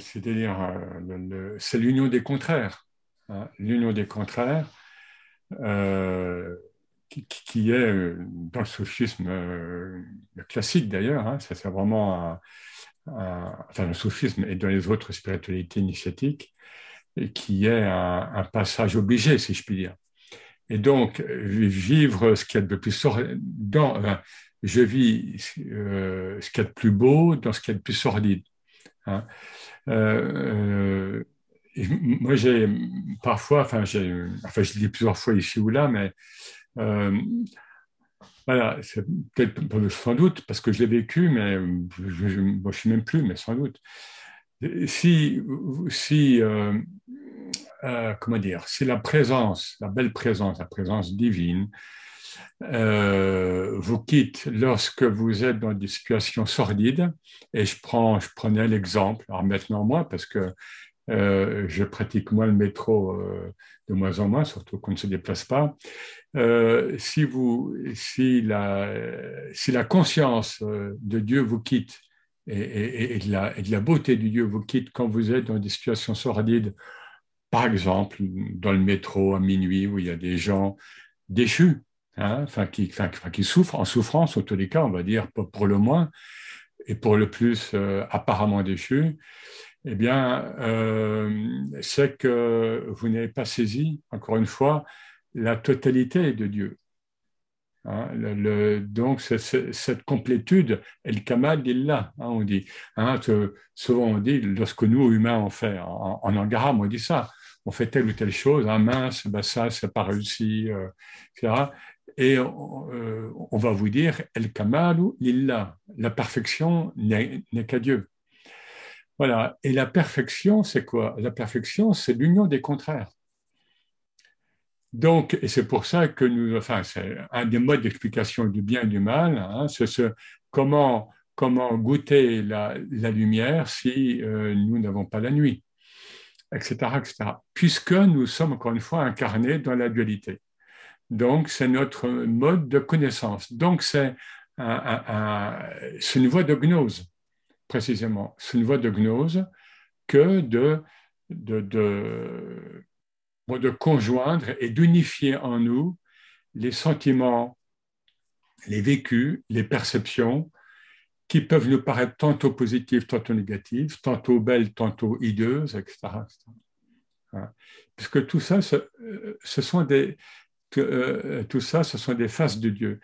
c'est-à-dire, euh, c'est l'union des contraires. Hein, l'union des contraires, euh, qui, est euh, dans le soufisme classique d'ailleurs, hein, ça c'est vraiment enfin le soufisme et dans les autres spiritualités initiatiques, qui est un, passage obligé, si je puis dire. Et donc, vivre ce qu'il y a de plus dans, je vis ce qu'il y a de plus beau dans ce qu'il y a de plus sordide. Hein. Euh, euh, moi, j'ai parfois, enfin, enfin, je dis plusieurs fois ici ou là, mais euh, voilà, sans doute parce que je l'ai vécu, mais je ne suis même plus, mais sans doute. Si, si comment dire, si la présence, la belle présence, la présence divine, euh, vous quitte lorsque vous êtes dans des situations sordides. Et je, prends, je prenais l'exemple, alors maintenant moi, parce que euh, je pratique moins le métro euh, de moins en moins, surtout qu'on ne se déplace pas. si, vous, si, la, si la conscience de Dieu vous quitte et, de la, et, de la, beauté du Dieu vous quitte quand vous êtes dans des situations sordides, par exemple dans le métro à minuit où il y a des gens déchus, Hein, enfin, qui, qui souffrent, en souffrance, au tous les cas, on va dire, pour le moins, et pour le plus euh, apparemment déchu, eh bien, euh, c'est que vous n'avez pas saisi, encore une fois, la totalité de Dieu. Hein, donc, cette complétude, el kamal d'Illah, hein, on dit. Hein, souvent, on dit, lorsque nous, humains, on fait, en, en on dit ça, on fait telle ou telle chose, ah mince, ben ça, c'est pas réussi, euh, etc. Et euh, on va vous dire, El Kamalu Lillah, la perfection n'est qu'à Dieu. Voilà. Et la perfection, c'est quoi? La perfection, c'est l'union des contraires. Donc, et c'est pour ça que nous, enfin, c'est un des modes d'explication du bien et du mal, hein, c'est ce, comment, comment goûter la, lumière si euh, nous n'avons pas la nuit, etc., etc. Puisque nous sommes encore une fois incarnés dans la dualité. Donc, c'est notre mode de connaissance. Donc, c'est une voie de gnose, précisément. C'est une voie de gnose que de, de, de, conjoindre et d'unifier en nous les sentiments, les vécus, les perceptions qui peuvent nous paraître tantôt positives, tantôt négatives, tantôt belles, tantôt hideuses, etc. Puisque tout ça, ce euh, sont des, que euh, tout ça, ce sont des faces de Dieu.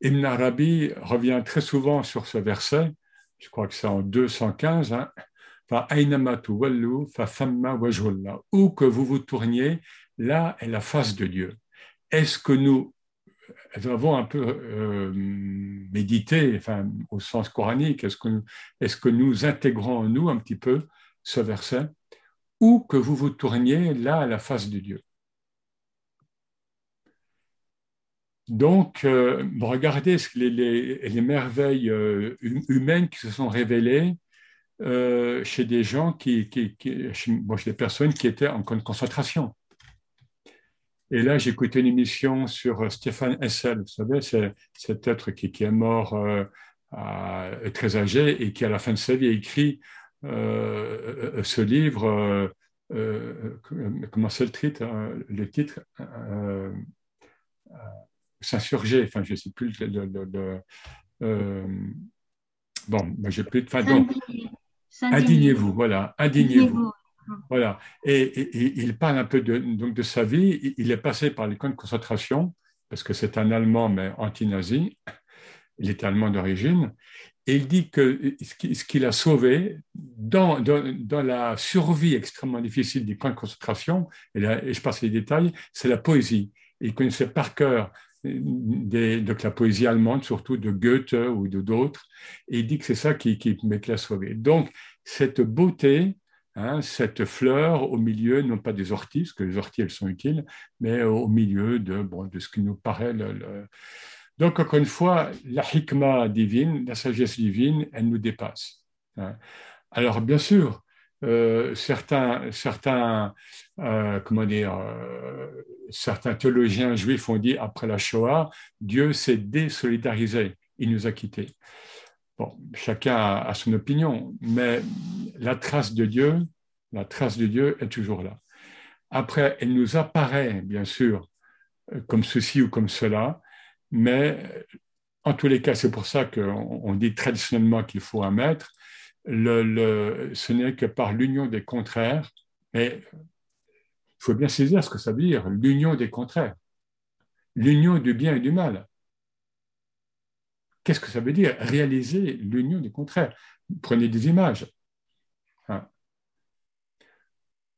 Ibn Arabi revient très souvent sur ce verset, je crois que c'est en 215, hein, où que vous vous tourniez, là est la face de Dieu. Est-ce que nous avons un peu euh, médité, enfin, au sens coranique, est-ce que, que nous intégrons en nous un petit peu ce verset? Où que vous vous tourniez, là est la face de Dieu. Donc, euh, regardez les, merveilles euh, hum, humaines qui se sont révélées euh, chez des gens qui, chez, des personnes qui étaient en concentration. Et là, écouté une émission sur Stéphane Hessel, vous savez, cet être qui, est mort très âgé et qui, à la fin de sa vie, a écrit ce livre. comment c'est le titre, le titre s'insurger. Enfin, je ne sais plus le. Euh, bon, j'ai plus de. Enfin, indignez-vous, voilà, indignez-vous. Voilà. Et, il parle un peu de, donc de sa vie. Il est passé par les camps de concentration, parce que c'est un Allemand, mais anti-nazi. Il est allemand d'origine. Et il dit que ce qu'il a sauvé dans, dans, la survie extrêmement difficile des camps de concentration, et, et je passe les détails, c'est la poésie. Il connaissait par cœur de la poésie allemande, surtout de Goethe ou de d'autres, et il dit que c'est ça qui, qui l'a sauvé. Donc, cette beauté, hein, cette fleur au milieu, non pas des orties, parce que les orties, elles sont utiles, mais au milieu de, bon, de ce qui nous paraît Donc, encore une fois, la hikmah divine, la sagesse divine, elle nous dépasse. Hein. Alors, bien sûr, euh, certains, certains, euh, comment dire, euh, certains théologiens juifs ont dit après la Shoah, Dieu s'est désolidarisé, il nous a quittés. Bon, chacun a, son opinion, mais la trace de Dieu, la trace de Dieu est toujours là. Après, elle nous apparaît, bien sûr, comme ceci ou comme cela, mais en tous les cas, c'est pour ça qu'on dit traditionnellement qu'il faut un maître. Ce n'est que par l'union des contraires, mais il faut bien saisir ce que ça veut dire, l'union des contraires, l'union du bien et du mal. Qu'est-ce que ça veut dire Réaliser l'union des contraires? Prenez des images. Hein.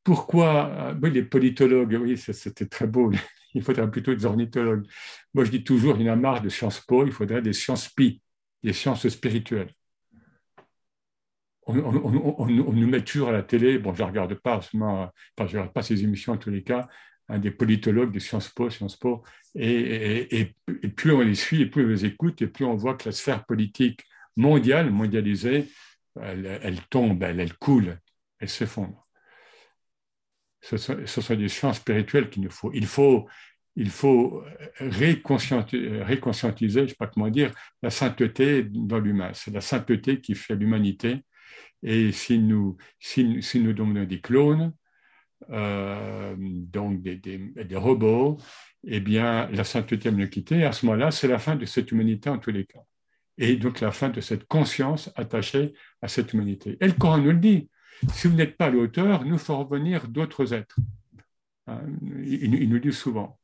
Pourquoi oui, les politologues, oui, c'était très beau, il faudrait plutôt des ornithologues. Moi, je dis toujours, il y en a marre de sciences po, il faudrait des sciences pi, des sciences spirituelles. On, nous met toujours à la télé, bon, je ne regarde pas, je ne regarde pas ces émissions en tous les cas, des politologues de Sciences Po, Sciences Po, et, plus on les suit, et plus on les écoute, et plus on voit que la sphère politique mondiale, mondialisée, elle, tombe, elle, coule, elle s'effondre. Ce, sont, des sciences spirituelles qu'il nous faut. Il faut, il faut réconscientiser, réconscientiser, je ne sais pas comment dire, la sainteté dans l'humain. C'est la sainteté qui fait l'humanité. Et si nous, si, nous donnons des clones, euh, donc des, robots, eh bien, la sainteté nous quitter. à ce moment-là, c'est la fin de cette humanité en tous les cas. Et donc la fin de cette conscience attachée à cette humanité. Et le Coran nous le dit. Si vous n'êtes pas l'auteur, nous ferons venir d'autres êtres. Hein, il, nous dit souvent.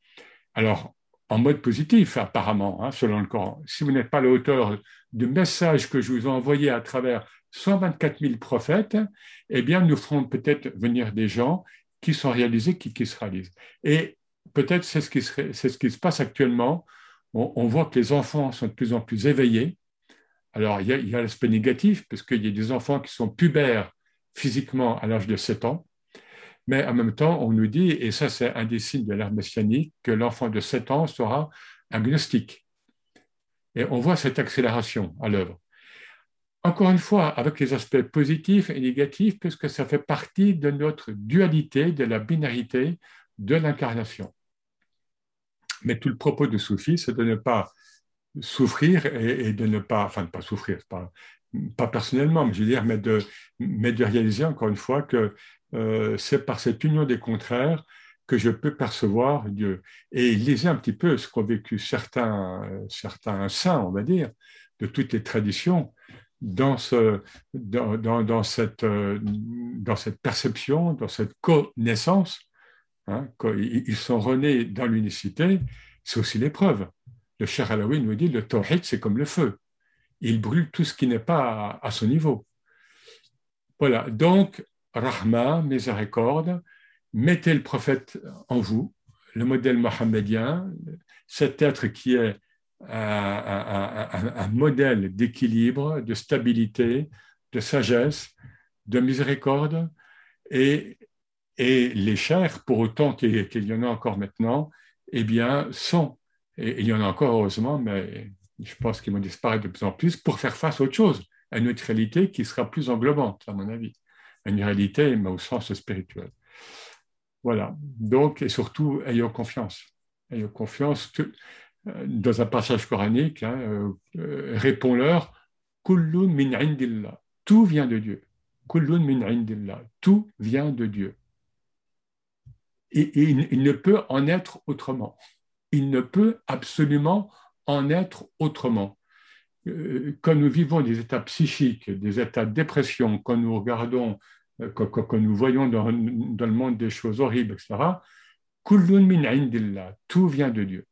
Alors, en mode positif, apparemment, hein, selon le Coran. Si vous n'êtes pas l'auteur du message que je vous ai envoyé à travers 124 000 prophètes, eh bien, nous ferons peut-être venir des gens qui sont réalisés, qui, se réalisent. Et peut-être c'est ce, qui se, passe actuellement. On, voit que les enfants sont de plus en plus éveillés. Alors, il y a, l'aspect négatif, parce qu'il y a des enfants qui sont pubères physiquement à l'âge de 7 ans, mais en même temps, on nous dit, et ça c'est un des signes de l'ère messianique, que l'enfant de 7 ans sera agnostique. Et on voit cette accélération à l'œuvre. Encore une fois, avec les aspects positifs et négatifs, puisque ça fait partie de notre dualité, de la binarité de l'incarnation. Mais tout le propos de Soufi, c'est de ne pas souffrir et, de ne pas, enfin, de pas souffrir, pas, personnellement, mais de, réaliser encore une fois que euh, c'est par cette union des contraires que je peux percevoir Dieu. Et lisez un petit peu ce qu'ont vécu certains, certains saints, on va dire, de toutes les traditions, dans, ce, dans, dans, cette, euh, dans cette perception, dans cette connaissance. Hein, ils sont renés dans l'unicité, c'est aussi l'épreuve. Le cher Alaoui nous dit le tawhid, c'est comme le feu. Il brûle tout ce qui n'est pas à, son niveau. Voilà, donc, Rahma, miséricorde, mettez le prophète en vous, le modèle mohammedien, cet être qui est un, modèle d'équilibre, de stabilité, de sagesse, de miséricorde, et, et les chers, pour autant qu'il y en a encore maintenant, eh bien, sont, et il y en a encore heureusement, mais je pense qu'ils vont disparaître de plus en plus, pour faire face à autre chose, à une autre réalité qui sera plus englobante, à mon avis, une réalité, mais au sens spirituel. Voilà, donc, et surtout, ayons confiance. Ayons confiance. Euh, dans un passage coranique, hein, euh, euh, répond-leur Kullun min indillah. Tout vient de Dieu. Kullun min indillah. Tout vient de Dieu. Et, il, ne peut en être autrement. Il ne peut absolument en être autrement. Quand nous vivons des états psychiques, des états de dépression, quand nous regardons, quand, nous voyons dans, le monde des choses horribles, etc.. Tout vient de Dieu.